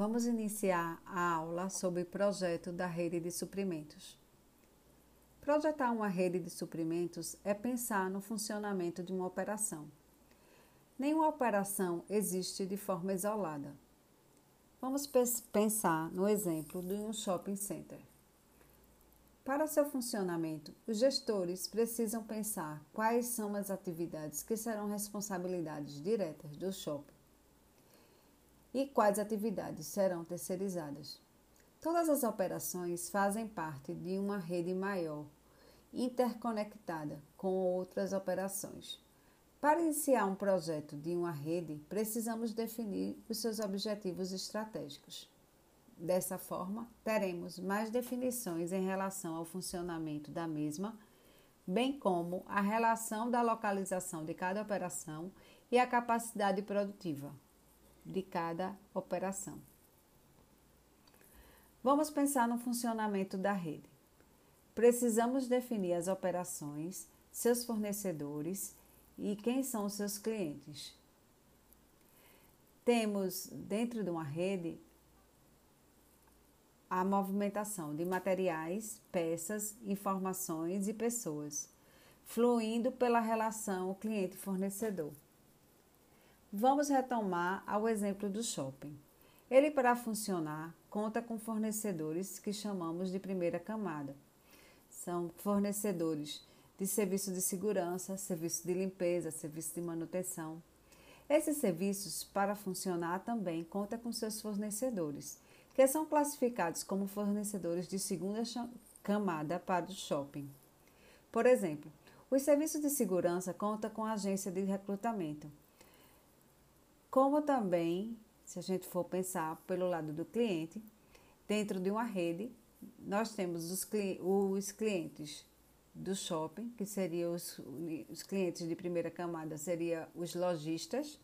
Vamos iniciar a aula sobre projeto da rede de suprimentos. Projetar uma rede de suprimentos é pensar no funcionamento de uma operação. Nenhuma operação existe de forma isolada. Vamos pensar no exemplo de um shopping center. Para seu funcionamento, os gestores precisam pensar quais são as atividades que serão responsabilidades diretas do shopping e quais atividades serão terceirizadas. Todas as operações fazem parte de uma rede maior, interconectada com outras operações. Para iniciar um projeto de uma rede, precisamos definir os seus objetivos estratégicos. Dessa forma, teremos mais definições em relação ao funcionamento da mesma, bem como a relação da localização de cada operação e a capacidade produtiva de cada operação. Vamos pensar no funcionamento da rede. Precisamos definir as operações, seus fornecedores e quem são os seus clientes. Temos dentro de uma rede a movimentação de materiais, peças, informações e pessoas, fluindo pela relação cliente-fornecedor. Vamos retomar ao exemplo do shopping. Ele, para funcionar, conta com fornecedores que chamamos de primeira camada. São fornecedores de serviço de segurança, serviço de limpeza, serviço de manutenção. Esses serviços, para funcionar, também conta com seus fornecedores, que são classificados como fornecedores de segunda camada para o shopping. Por exemplo, os serviços de segurança conta com a agência de recrutamento, como também, se a gente for pensar pelo lado do cliente, dentro de uma rede, nós temos os, os clientes do shopping, que seriam os, os clientes de primeira camada, seriam os lojistas,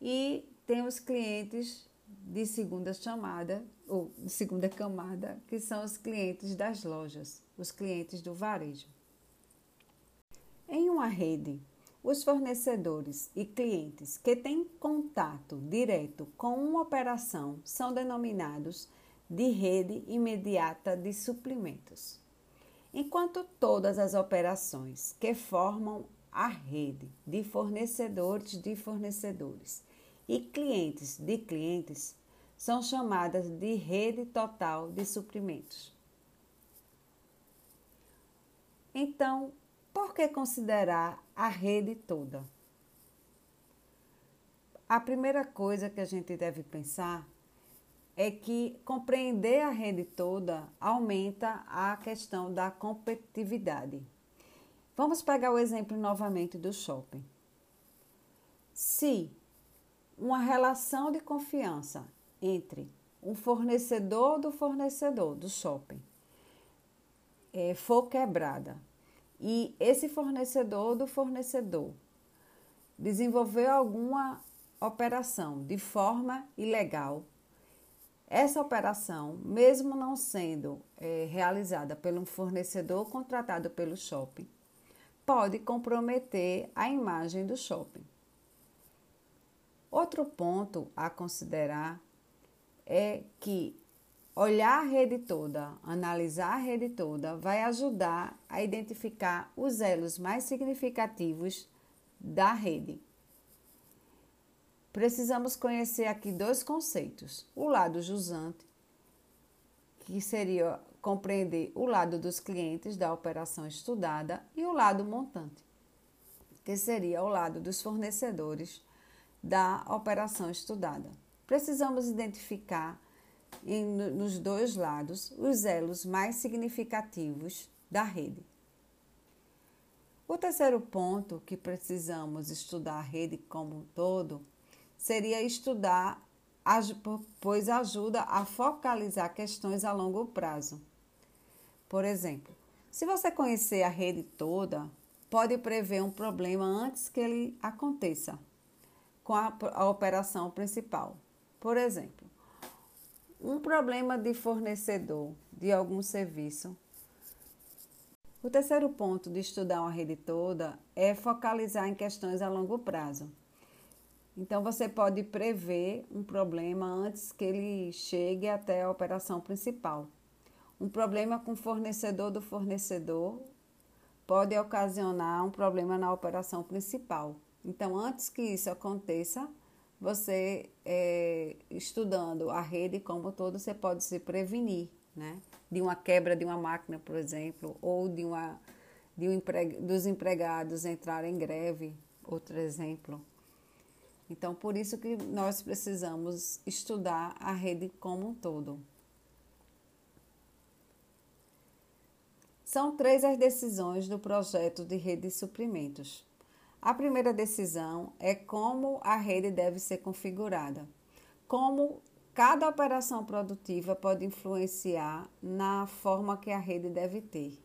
e tem os clientes de segunda chamada, ou de segunda camada, que são os clientes das lojas, os clientes do varejo. Em uma rede os fornecedores e clientes que têm contato direto com uma operação são denominados de rede imediata de suprimentos. Enquanto todas as operações que formam a rede de fornecedores de fornecedores e clientes de clientes são chamadas de rede total de suprimentos. Então, por que considerar a rede toda? A primeira coisa que a gente deve pensar é que compreender a rede toda aumenta a questão da competitividade. Vamos pegar o exemplo novamente do shopping. Se uma relação de confiança entre um fornecedor do fornecedor do shopping é, for quebrada e esse fornecedor do fornecedor desenvolveu alguma operação de forma ilegal, essa operação, mesmo não sendo é, realizada um fornecedor contratado pelo shopping, pode comprometer a imagem do shopping. Outro ponto a considerar é que Olhar a rede toda, analisar a rede toda, vai ajudar a identificar os elos mais significativos da rede. Precisamos conhecer aqui dois conceitos: o lado jusante, que seria compreender o lado dos clientes da operação estudada, e o lado montante, que seria o lado dos fornecedores da operação estudada. Precisamos identificar em, nos dois lados os elos mais significativos da rede. O terceiro ponto que precisamos estudar a rede como um todo seria estudar, pois ajuda a focalizar questões a longo prazo. Por exemplo, se você conhecer a rede toda, pode prever um problema antes que ele aconteça com a, a operação principal. Por exemplo, um problema de fornecedor de algum serviço. O terceiro ponto de estudar uma rede toda é focalizar em questões a longo prazo. Então, você pode prever um problema antes que ele chegue até a operação principal. Um problema com o fornecedor do fornecedor pode ocasionar um problema na operação principal. Então, antes que isso aconteça, você é, estudando a rede como todo, você pode se prevenir, né? De uma quebra de uma máquina, por exemplo, ou de uma de um empre, dos empregados entrarem em greve, outro exemplo. Então, por isso que nós precisamos estudar a rede como um todo. São três as decisões do projeto de rede de suprimentos. A primeira decisão é como a rede deve ser configurada, como cada operação produtiva pode influenciar na forma que a rede deve ter.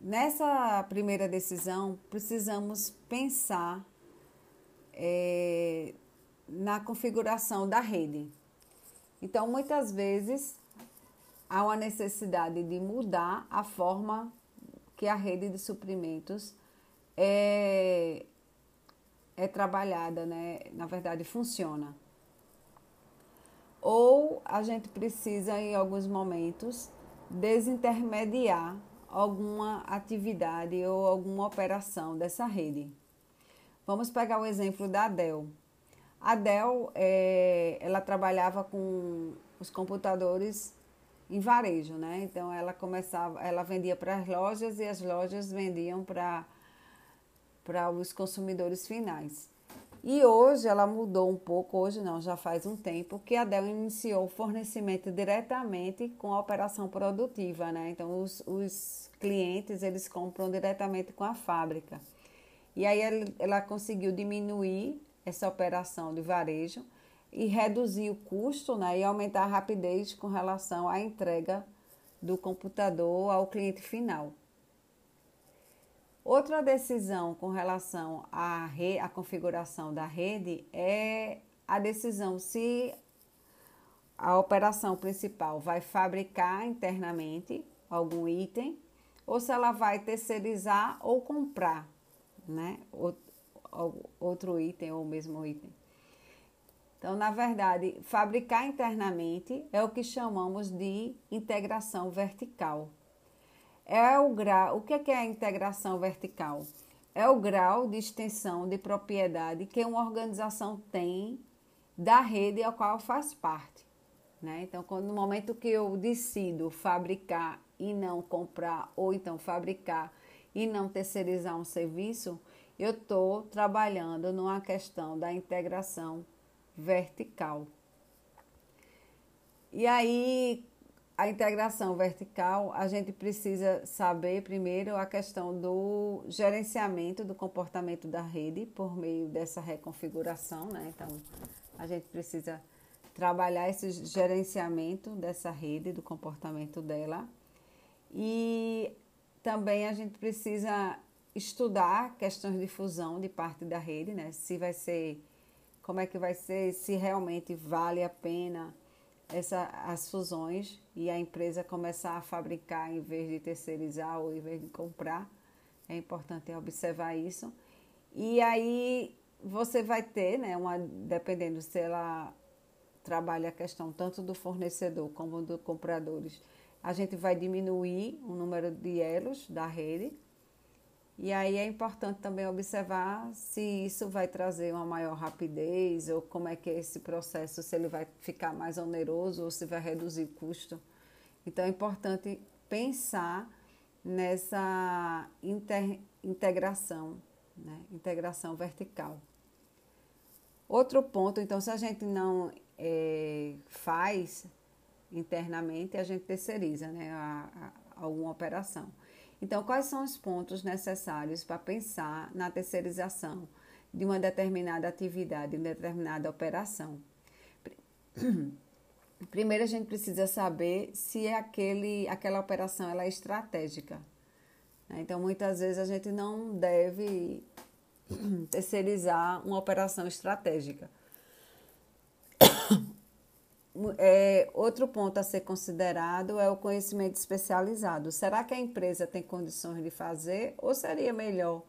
Nessa primeira decisão, precisamos pensar é, na configuração da rede. Então, muitas vezes, há uma necessidade de mudar a forma que a rede de suprimentos é, é trabalhada, né? na verdade, funciona. Ou a gente precisa, em alguns momentos, desintermediar alguma atividade ou alguma operação dessa rede. Vamos pegar o exemplo da Dell. A Dell, é, ela trabalhava com os computadores em varejo, né? Então ela começava, ela vendia para as lojas e as lojas vendiam para para os consumidores finais. E hoje ela mudou um pouco, hoje não, já faz um tempo, que a Dell iniciou o fornecimento diretamente com a operação produtiva, né? Então os, os clientes eles compram diretamente com a fábrica. E aí ela, ela conseguiu diminuir essa operação de varejo e reduzir o custo né, e aumentar a rapidez com relação à entrega do computador ao cliente final. Outra decisão com relação à, re, à configuração da rede é a decisão se a operação principal vai fabricar internamente algum item ou se ela vai terceirizar ou comprar né, outro item ou mesmo item. Então, na verdade, fabricar internamente é o que chamamos de integração vertical. É o grau, o que é, é a integração vertical? É o grau de extensão de propriedade que uma organização tem da rede ao qual faz parte. Né? Então, quando, no momento que eu decido fabricar e não comprar, ou então fabricar e não terceirizar um serviço, eu estou trabalhando numa questão da integração vertical. E aí, a integração vertical, a gente precisa saber primeiro a questão do gerenciamento do comportamento da rede por meio dessa reconfiguração, né? Então, a gente precisa trabalhar esse gerenciamento dessa rede, do comportamento dela. E também a gente precisa estudar questões de fusão de parte da rede, né? Se vai ser como é que vai ser, se realmente vale a pena essa, as fusões e a empresa começar a fabricar em vez de terceirizar ou em vez de comprar. É importante observar isso. E aí você vai ter, né, uma, dependendo se ela trabalha a questão tanto do fornecedor como dos compradores, a gente vai diminuir o número de elos da rede e aí é importante também observar se isso vai trazer uma maior rapidez ou como é que é esse processo, se ele vai ficar mais oneroso ou se vai reduzir o custo. Então é importante pensar nessa integração, né? integração vertical. Outro ponto, então, se a gente não é, faz internamente, a gente terceiriza né? a, a, alguma operação. Então, quais são os pontos necessários para pensar na terceirização de uma determinada atividade, de uma determinada operação? Primeiro, a gente precisa saber se é aquele, aquela operação ela é estratégica. Né? Então, muitas vezes a gente não deve terceirizar uma operação estratégica. É, outro ponto a ser considerado é o conhecimento especializado. Será que a empresa tem condições de fazer ou seria melhor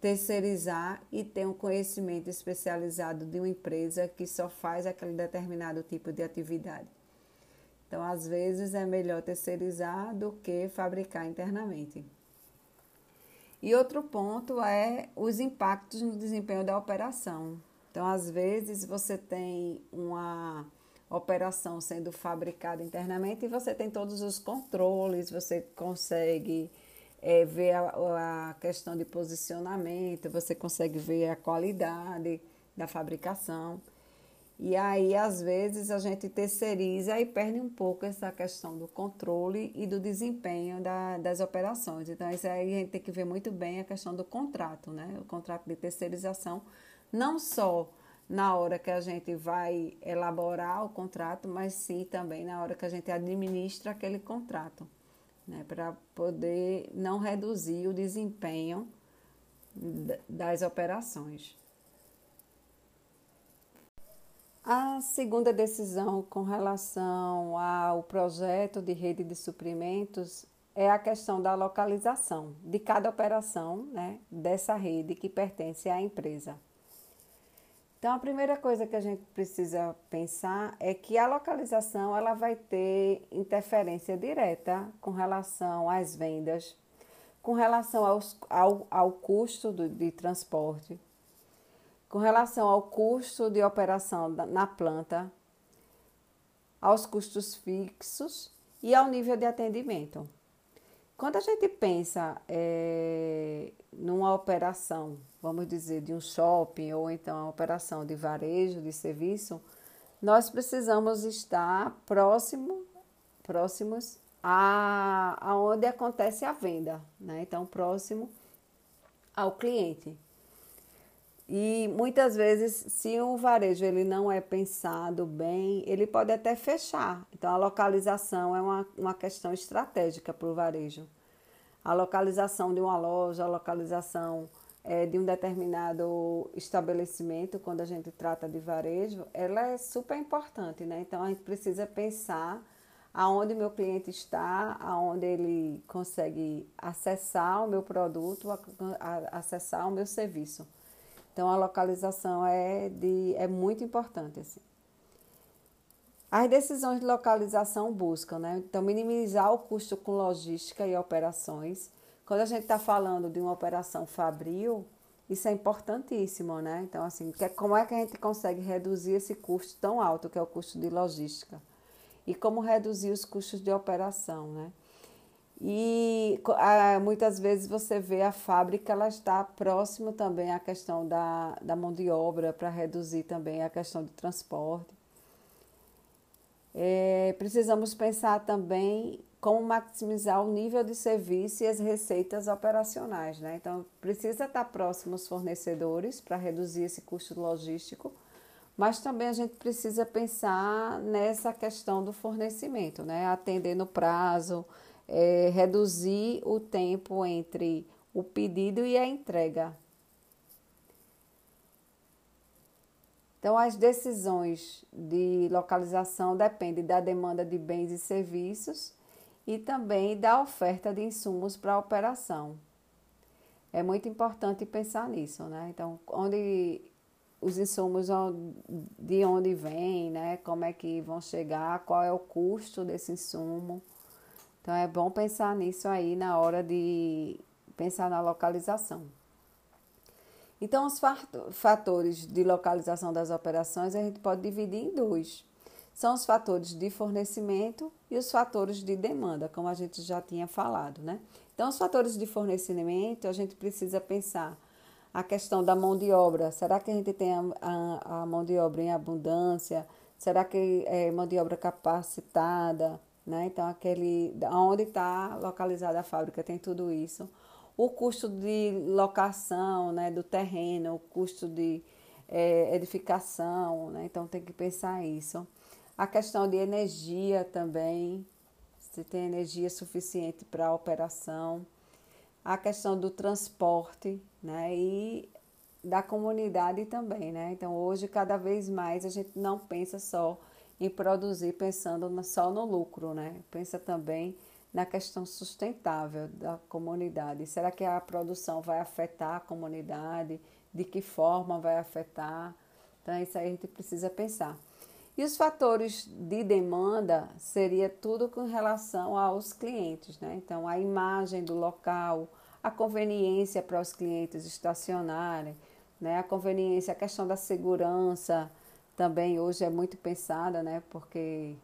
terceirizar e ter um conhecimento especializado de uma empresa que só faz aquele determinado tipo de atividade. Então, às vezes, é melhor terceirizar do que fabricar internamente. E outro ponto é os impactos no desempenho da operação. Então, às vezes, você tem uma operação sendo fabricada internamente e você tem todos os controles, você consegue é, ver a, a questão de posicionamento, você consegue ver a qualidade da fabricação. E aí, às vezes, a gente terceiriza e perde um pouco essa questão do controle e do desempenho da, das operações. Então, isso aí a gente tem que ver muito bem a questão do contrato, né? O contrato de terceirização, não só na hora que a gente vai elaborar o contrato, mas sim também na hora que a gente administra aquele contrato, né? Para poder não reduzir o desempenho das operações. A segunda decisão com relação ao projeto de rede de suprimentos é a questão da localização de cada operação né, dessa rede que pertence à empresa. Então, a primeira coisa que a gente precisa pensar é que a localização ela vai ter interferência direta com relação às vendas, com relação aos, ao, ao custo do, de transporte, com relação ao custo de operação na planta, aos custos fixos e ao nível de atendimento. Quando a gente pensa é, numa operação, vamos dizer, de um shopping ou então uma operação de varejo, de serviço, nós precisamos estar próximo, próximos a, a onde acontece a venda, né? Então, próximo ao cliente. E muitas vezes, se o varejo ele não é pensado bem, ele pode até fechar. Então, a localização é uma, uma questão estratégica para o varejo. A localização de uma loja, a localização é, de um determinado estabelecimento, quando a gente trata de varejo, ela é super importante, né? Então, a gente precisa pensar aonde meu cliente está, aonde ele consegue acessar o meu produto, acessar o meu serviço. Então a localização é, de, é muito importante. Assim. As decisões de localização buscam, né? Então, minimizar o custo com logística e operações. Quando a gente está falando de uma operação fabril, isso é importantíssimo, né? Então, assim, que, é, como é que a gente consegue reduzir esse custo tão alto, que é o custo de logística? E como reduzir os custos de operação, né? E muitas vezes você vê a fábrica, ela está próximo também à questão da, da mão de obra, para reduzir também a questão do transporte. É, precisamos pensar também como maximizar o nível de serviço e as receitas operacionais. Né? Então, precisa estar próximo aos fornecedores para reduzir esse custo logístico, mas também a gente precisa pensar nessa questão do fornecimento, né? atender no prazo, é, reduzir o tempo entre o pedido e a entrega. Então, as decisões de localização dependem da demanda de bens e serviços e também da oferta de insumos para a operação. É muito importante pensar nisso, né? Então, onde os insumos de onde vêm, né? Como é que vão chegar, qual é o custo desse insumo. Então é bom pensar nisso aí na hora de pensar na localização. Então, os fatores de localização das operações a gente pode dividir em dois. São os fatores de fornecimento e os fatores de demanda, como a gente já tinha falado, né? Então, os fatores de fornecimento, a gente precisa pensar a questão da mão de obra. Será que a gente tem a, a, a mão de obra em abundância? Será que é mão de obra capacitada? Né? Então, aquele, onde está localizada a fábrica tem tudo isso. O custo de locação né, do terreno, o custo de é, edificação, né? então tem que pensar isso. A questão de energia também, se tem energia suficiente para a operação. A questão do transporte né? e da comunidade também. Né? Então, hoje, cada vez mais, a gente não pensa só em produzir pensando só no lucro, né? Pensa também na questão sustentável da comunidade. Será que a produção vai afetar a comunidade? De que forma vai afetar? Então, isso aí a gente precisa pensar. E os fatores de demanda seria tudo com relação aos clientes, né? Então, a imagem do local, a conveniência para os clientes estacionarem, né? A conveniência, a questão da segurança também hoje é muito pensada, né? Porque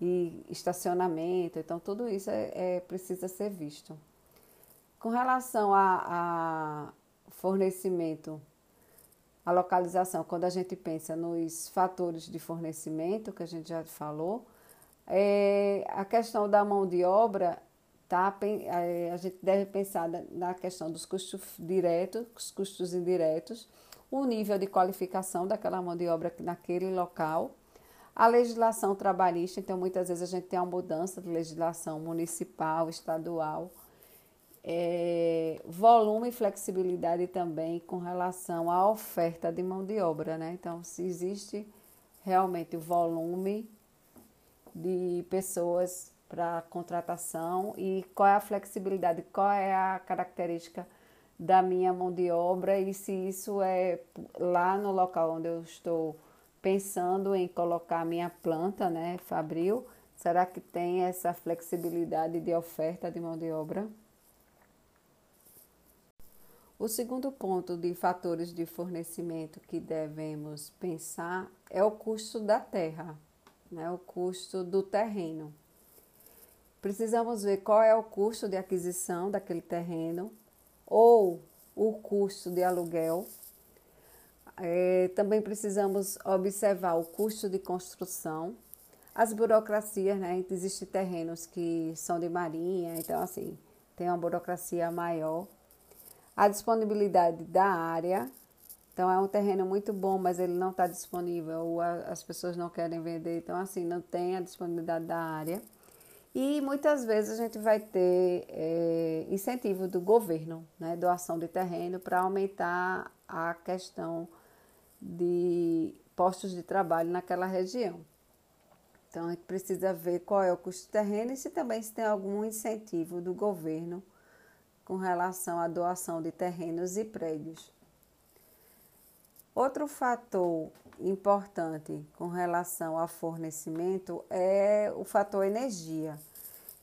e estacionamento, então tudo isso é, é precisa ser visto. Com relação a, a fornecimento, a localização, quando a gente pensa nos fatores de fornecimento, que a gente já falou, é, a questão da mão de obra, tá, é, a gente deve pensar na questão dos custos diretos, os custos indiretos, o nível de qualificação daquela mão de obra naquele local, a legislação trabalhista, então muitas vezes a gente tem uma mudança de legislação municipal, estadual, é, volume e flexibilidade também com relação à oferta de mão de obra, né? Então, se existe realmente o volume de pessoas para contratação e qual é a flexibilidade, qual é a característica da minha mão de obra e se isso é lá no local onde eu estou pensando em colocar minha planta, né, Fabril, será que tem essa flexibilidade de oferta de mão de obra? O segundo ponto de fatores de fornecimento que devemos pensar é o custo da terra, né, o custo do terreno. Precisamos ver qual é o custo de aquisição daquele terreno ou o custo de aluguel é, também precisamos observar o custo de construção, as burocracias, né? Existem terrenos que são de marinha, então assim, tem uma burocracia maior. A disponibilidade da área, então é um terreno muito bom, mas ele não está disponível, ou as pessoas não querem vender, então assim, não tem a disponibilidade da área. E muitas vezes a gente vai ter é, incentivo do governo, né, doação de terreno, para aumentar a questão de postos de trabalho naquela região. Então a gente precisa ver qual é o custo terreno e se também se tem algum incentivo do governo com relação à doação de terrenos e prédios. Outro fator importante com relação ao fornecimento é o fator energia.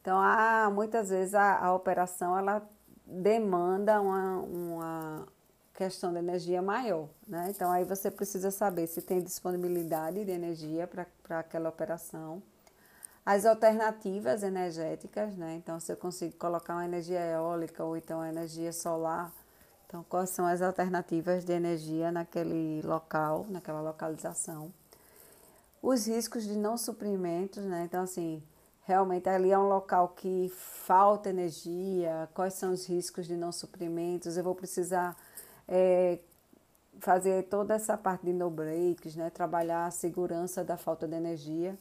Então, há, muitas vezes a, a operação ela demanda uma, uma, questão de energia maior, né? Então aí você precisa saber se tem disponibilidade de energia para aquela operação, as alternativas energéticas, né? Então se eu consigo colocar uma energia eólica ou então energia solar, então quais são as alternativas de energia naquele local, naquela localização? Os riscos de não suprimentos, né? Então assim, realmente ali é um local que falta energia, quais são os riscos de não suprimentos? Eu vou precisar é, fazer toda essa parte de no breaks, né? trabalhar a segurança da falta de energia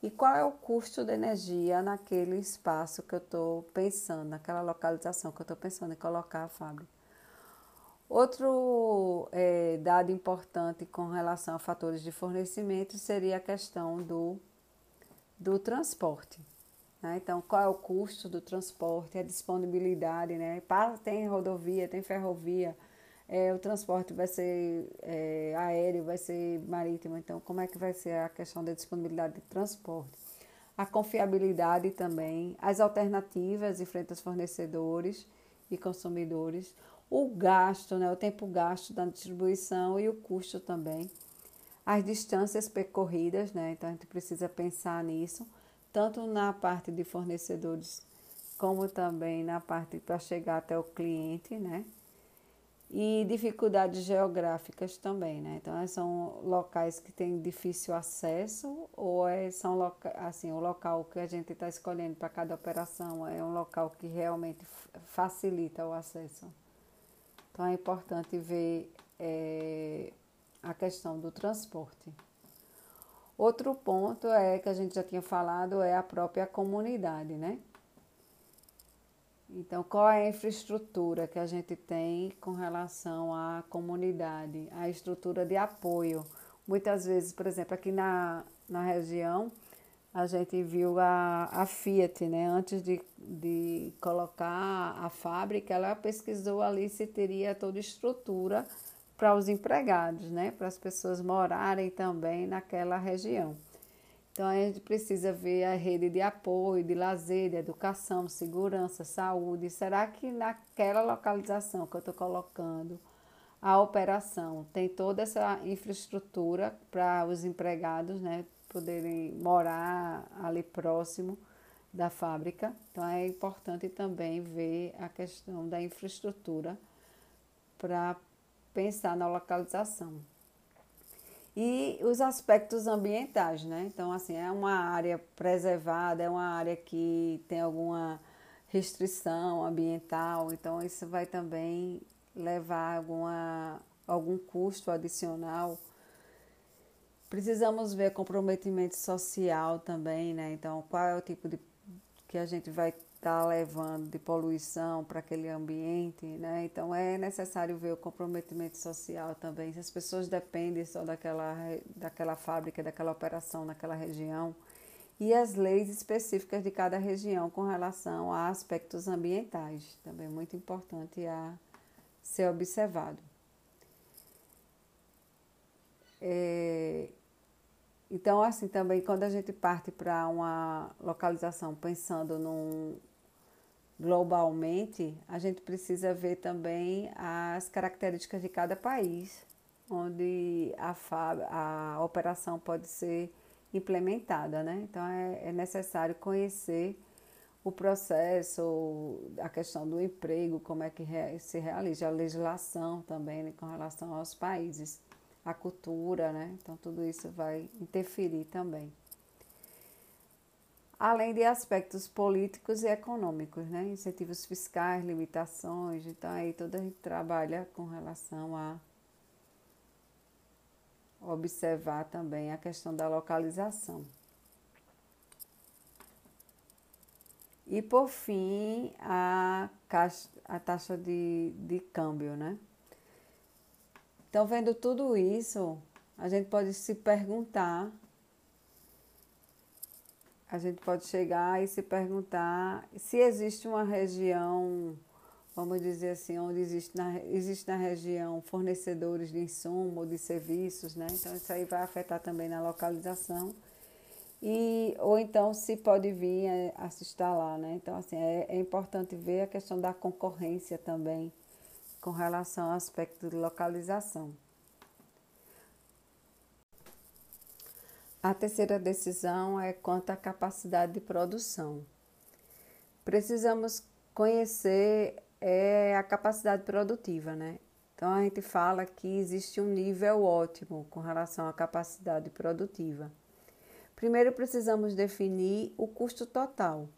e qual é o custo de energia naquele espaço que eu estou pensando, naquela localização que eu estou pensando em colocar a fábrica. Outro é, dado importante com relação a fatores de fornecimento seria a questão do, do transporte. Né? Então, qual é o custo do transporte, a disponibilidade, né? Tem rodovia, tem ferrovia, é, o transporte vai ser é, aéreo, vai ser marítimo, então como é que vai ser a questão da disponibilidade de transporte? A confiabilidade também, as alternativas em frente aos fornecedores e consumidores, o gasto, né, o tempo gasto da distribuição e o custo também, as distâncias percorridas, né, então a gente precisa pensar nisso, tanto na parte de fornecedores como também na parte para chegar até o cliente, né? e dificuldades geográficas também, né? Então, são locais que têm difícil acesso ou é, são loca assim, o local que a gente está escolhendo para cada operação é um local que realmente facilita o acesso. Então, é importante ver é, a questão do transporte. Outro ponto é que a gente já tinha falado é a própria comunidade, né? Então, qual é a infraestrutura que a gente tem com relação à comunidade, a estrutura de apoio? Muitas vezes, por exemplo, aqui na, na região, a gente viu a, a Fiat, né? Antes de, de colocar a fábrica, ela pesquisou ali se teria toda estrutura para os empregados, né? Para as pessoas morarem também naquela região. Então a gente precisa ver a rede de apoio, de lazer, de educação, segurança, saúde. Será que naquela localização que eu estou colocando a operação tem toda essa infraestrutura para os empregados, né? poderem morar ali próximo da fábrica. Então é importante também ver a questão da infraestrutura para pensar na localização. E os aspectos ambientais, né? Então, assim, é uma área preservada, é uma área que tem alguma restrição ambiental, então isso vai também levar alguma, algum custo adicional Precisamos ver comprometimento social também, né? Então, qual é o tipo de que a gente vai estar tá levando de poluição para aquele ambiente, né? Então, é necessário ver o comprometimento social também. Se as pessoas dependem só daquela, daquela fábrica, daquela operação naquela região, e as leis específicas de cada região com relação a aspectos ambientais, também muito importante a ser observado. É, então, assim, também quando a gente parte para uma localização pensando num globalmente, a gente precisa ver também as características de cada país, onde a, a operação pode ser implementada, né? Então é, é necessário conhecer o processo, a questão do emprego, como é que se realiza, a legislação também né, com relação aos países a cultura, né? Então tudo isso vai interferir também. Além de aspectos políticos e econômicos, né? Incentivos fiscais, limitações, então aí toda a gente trabalha com relação a observar também a questão da localização. E por fim, a, a taxa de, de câmbio, né? Então, vendo tudo isso, a gente pode se perguntar, a gente pode chegar e se perguntar se existe uma região, vamos dizer assim, onde existe na, existe na região fornecedores de insumo ou de serviços, né? Então, isso aí vai afetar também na localização. E, ou então se pode vir a, se instalar, né? Então, assim, é, é importante ver a questão da concorrência também com relação ao aspecto de localização. A terceira decisão é quanto à capacidade de produção. Precisamos conhecer é, a capacidade produtiva, né? Então a gente fala que existe um nível ótimo com relação à capacidade produtiva. Primeiro precisamos definir o custo total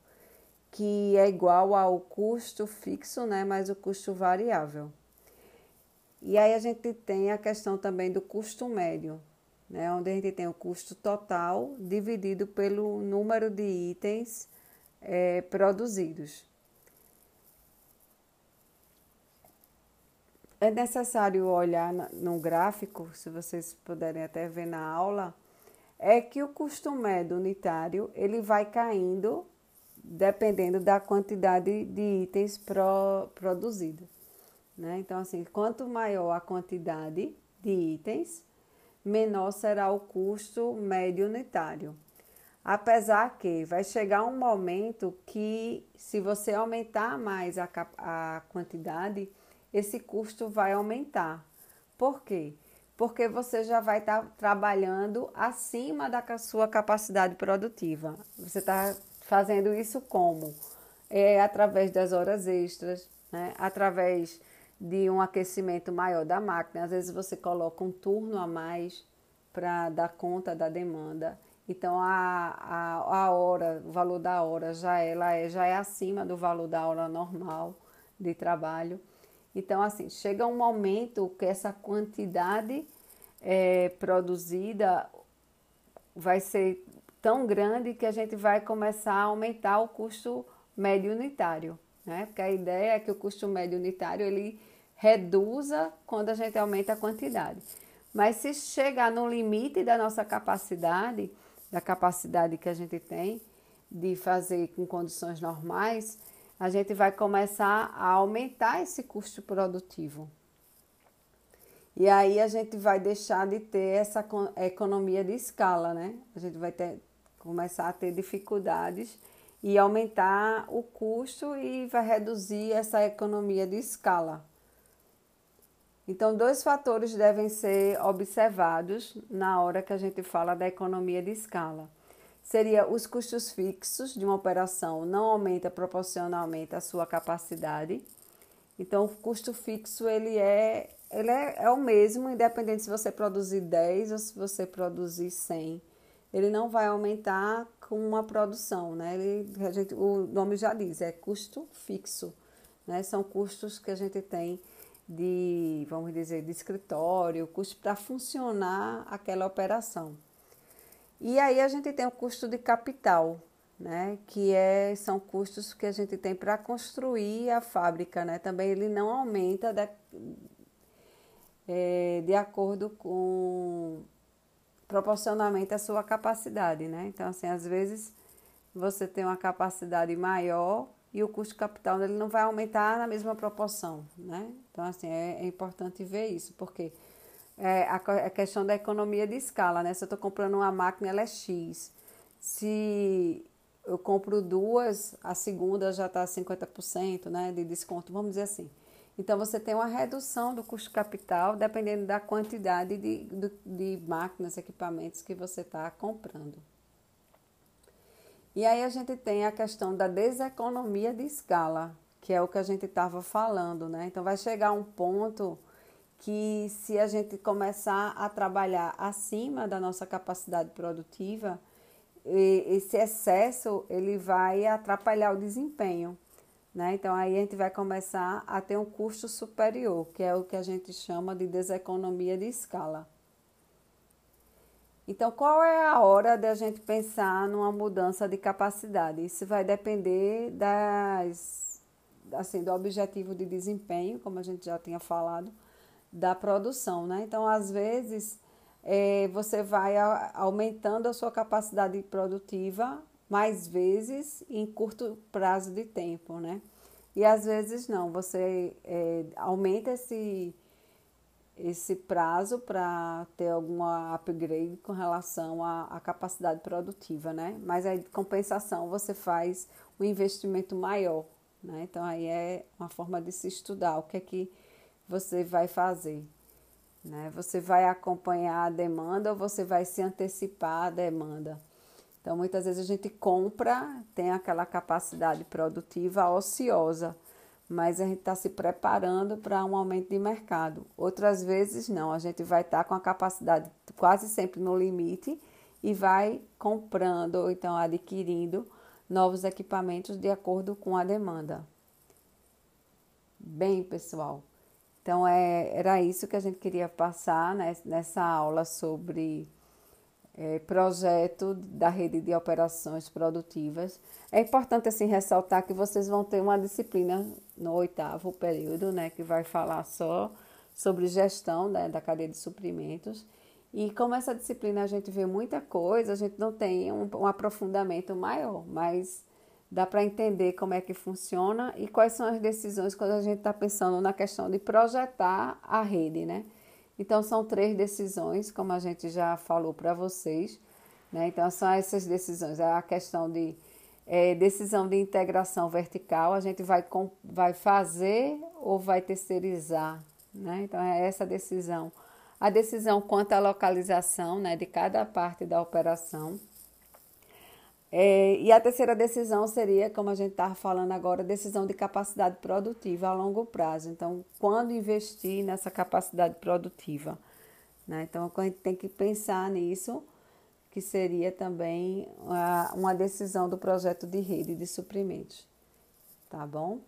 que é igual ao custo fixo, né, mais o custo variável. E aí a gente tem a questão também do custo médio, né, onde a gente tem o custo total dividido pelo número de itens é, produzidos. É necessário olhar no gráfico, se vocês puderem até ver na aula, é que o custo médio unitário ele vai caindo dependendo da quantidade de itens pro, produzidos. Né? Então, assim, quanto maior a quantidade de itens, menor será o custo médio unitário. Apesar que vai chegar um momento que, se você aumentar mais a, a quantidade, esse custo vai aumentar. Por quê? Porque você já vai estar tá trabalhando acima da sua capacidade produtiva. Você está Fazendo isso como? É através das horas extras, né? através de um aquecimento maior da máquina. Às vezes você coloca um turno a mais para dar conta da demanda. Então a, a, a hora, o valor da hora já, ela é, já é acima do valor da hora normal de trabalho. Então, assim, chega um momento que essa quantidade é, produzida vai ser tão grande que a gente vai começar a aumentar o custo médio unitário, né? Porque a ideia é que o custo médio unitário ele reduza quando a gente aumenta a quantidade. Mas se chegar no limite da nossa capacidade, da capacidade que a gente tem de fazer com condições normais, a gente vai começar a aumentar esse custo produtivo. E aí a gente vai deixar de ter essa economia de escala, né? A gente vai ter, começar a ter dificuldades e aumentar o custo e vai reduzir essa economia de escala. Então, dois fatores devem ser observados na hora que a gente fala da economia de escala. Seria os custos fixos de uma operação não aumenta proporcionalmente a sua capacidade. Então, o custo fixo ele é, ele é, é o mesmo, independente se você produzir 10 ou se você produzir 100. Ele não vai aumentar com uma produção, né? Ele, a gente, o nome já diz, é custo fixo. Né? São custos que a gente tem de, vamos dizer, de escritório, custo para funcionar aquela operação. E aí a gente tem o custo de capital, né, que é, são custos que a gente tem para construir a fábrica, né? Também ele não aumenta de, é, de acordo com proporcionalmente a sua capacidade, né? Então assim, às vezes você tem uma capacidade maior e o custo capital dele não vai aumentar na mesma proporção, né? Então, assim, é, é importante ver isso, porque é a, a, questão da economia de escala, né? Se eu estou comprando uma máquina, ela é X. Se eu compro duas, a segunda já está 50% né, de desconto, vamos dizer assim. Então, você tem uma redução do custo capital dependendo da quantidade de, de, de máquinas, equipamentos que você está comprando. E aí a gente tem a questão da deseconomia de escala, que é o que a gente estava falando, né? Então vai chegar um ponto que se a gente começar a trabalhar acima da nossa capacidade produtiva, esse excesso ele vai atrapalhar o desempenho, né? Então aí a gente vai começar a ter um custo superior, que é o que a gente chama de deseconomia de escala. Então, qual é a hora da gente pensar numa mudança de capacidade? Isso vai depender das, assim, do objetivo de desempenho, como a gente já tinha falado, da produção, né? Então, às vezes, é, você vai aumentando a sua capacidade produtiva mais vezes em curto prazo de tempo, né? E às vezes não, você é, aumenta esse esse prazo para ter alguma upgrade com relação à, à, capacidade produtiva, né? Mas aí, de compensação, você faz um investimento maior, né? Então, aí é uma forma de se estudar o que é que você vai fazer, né? Você vai acompanhar a demanda ou você vai se antecipar à demanda? Então, muitas vezes a gente compra, tem aquela capacidade produtiva ociosa, mas a gente está se preparando para um aumento de mercado. Outras vezes não, a gente vai estar tá com a capacidade quase sempre no limite e vai comprando ou então adquirindo novos equipamentos de acordo com a demanda. Bem, pessoal, então é, era isso que a gente queria passar né, nessa aula sobre é, projeto da rede de operações produtivas. É importante assim ressaltar que vocês vão ter uma disciplina no oitavo período, né, que vai falar só sobre gestão né, da cadeia de suprimentos. E como essa disciplina a gente vê muita coisa, a gente não tem um, um aprofundamento maior, mas dá para entender como é que funciona e quais são as decisões quando a gente está pensando na questão de projetar a rede, né? Então, são três decisões, como a gente já falou para vocês. Né? Então, são essas decisões. É a questão de é, decisão de integração vertical, a gente vai, vai fazer ou vai terceirizar. Né? Então, é essa decisão. A decisão quanto à localização né, de cada parte da operação. É, e a terceira decisão seria, como a gente estava falando agora, decisão de capacidade produtiva a longo prazo. Então, quando investir nessa capacidade produtiva? Né? Então, a gente tem que pensar nisso, que seria também uma, uma decisão do projeto de rede de suprimentos. Tá bom?